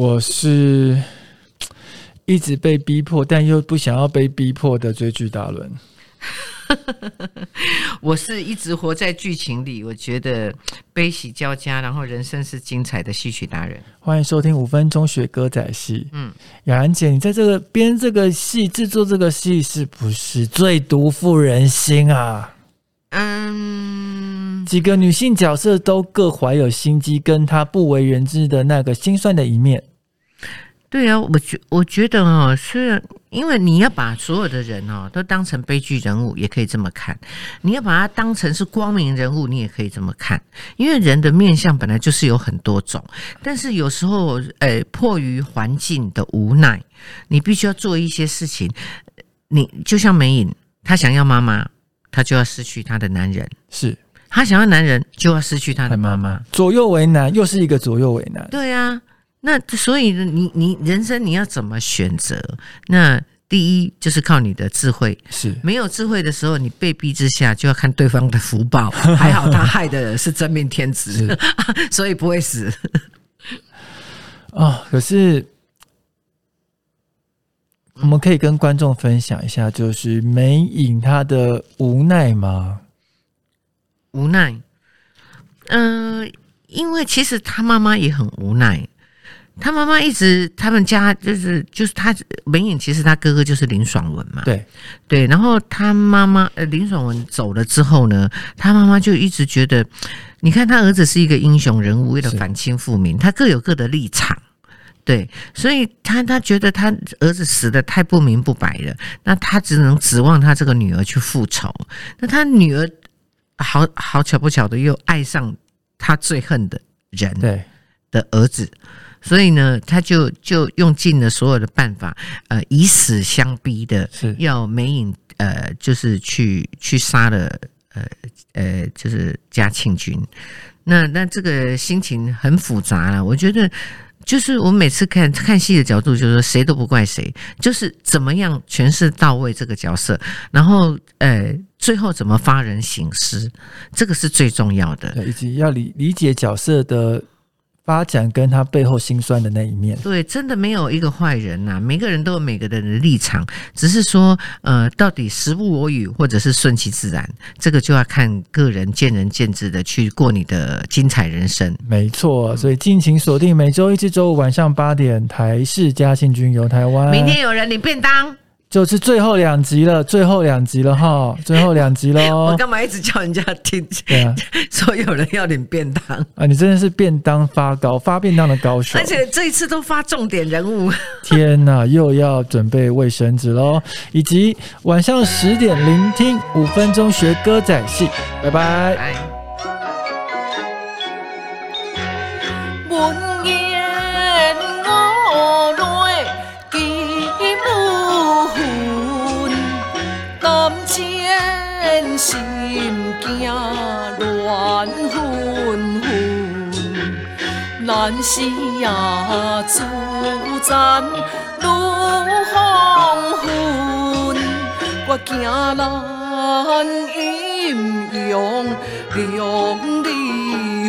我是一直被逼迫，但又不想要被逼迫的追剧达人。我是一直活在剧情里，我觉得悲喜交加，然后人生是精彩的戏曲达人。欢迎收听五分钟学歌仔戏。嗯，雅兰姐，你在这个编这个戏、制作这个戏，是不是最毒妇人心啊？嗯，几个女性角色都各怀有心机，跟她不为人知的那个心酸的一面。对啊，我觉我觉得哦，虽然因为你要把所有的人哦都当成悲剧人物，也可以这么看；你要把它当成是光明人物，你也可以这么看。因为人的面相本来就是有很多种，但是有时候，呃，迫于环境的无奈，你必须要做一些事情。你就像梅影，她想要妈妈，她就要失去她的男人；是她想要男人，就要失去她的妈妈。左右为难，又是一个左右为难。对啊。那所以呢你你人生你要怎么选择？那第一就是靠你的智慧，是没有智慧的时候，你被逼之下就要看对方的福报。还好他害的是真命天子，所以不会死。哦，可是我们可以跟观众分享一下，就是梅影他的无奈吗？无奈，嗯，因为其实他妈妈也很无奈。他妈妈一直，他们家就是就是他文颖，其实他哥哥就是林爽文嘛。对对，然后他妈妈呃林爽文走了之后呢，他妈妈就一直觉得，你看他儿子是一个英雄人物，为了反清复明，他各有各的立场。对，所以他他觉得他儿子死的太不明不白了，那他只能指望他这个女儿去复仇。那他女儿好好巧不巧的又爱上他最恨的人，对的儿子。所以呢，他就就用尽了所有的办法，呃，以死相逼的，要梅影呃，就是去去杀了呃呃，就是嘉庆君。那那这个心情很复杂了。我觉得，就是我每次看看戏的角度，就是说谁都不怪谁，就是怎么样诠释到位这个角色，然后呃，最后怎么发人省思，这个是最重要的，以及要理理解角色的。发展跟他背后心酸的那一面，对，真的没有一个坏人呐，每个人都有每个人的立场，只是说，呃，到底时不我与，或者是顺其自然，这个就要看个人见仁见智的去过你的精彩人生。没错，所以敬请锁定每周一至周五晚上八点台视嘉庆君游台湾。明天有人领便当。就是最后两集了，最后两集了哈，最后两集喽。我干嘛一直叫人家听？对啊，说有人要领便当啊！你真的是便当发高发便当的高手，而且这一次都发重点人物。天哪，又要准备卫生纸喽！以及晚上十点聆听五分钟学歌仔戏，拜拜。心乱纷纷，咱是呀自战如黄昏，我惊咱阴阳两离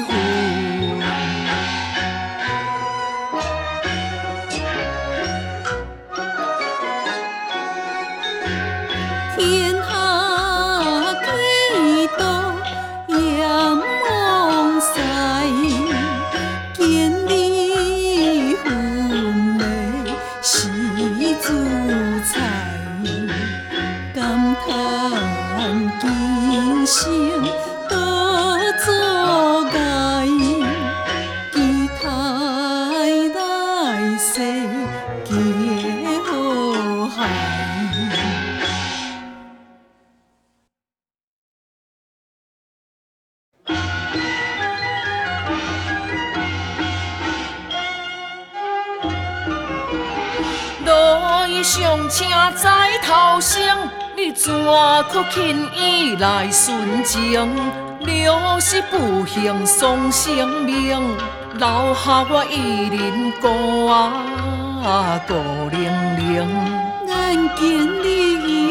分。彩，感叹今生。上车在头上，你怎可轻易来殉情？若是不幸丧性命，留下我一人孤啊孤零零。眼见你。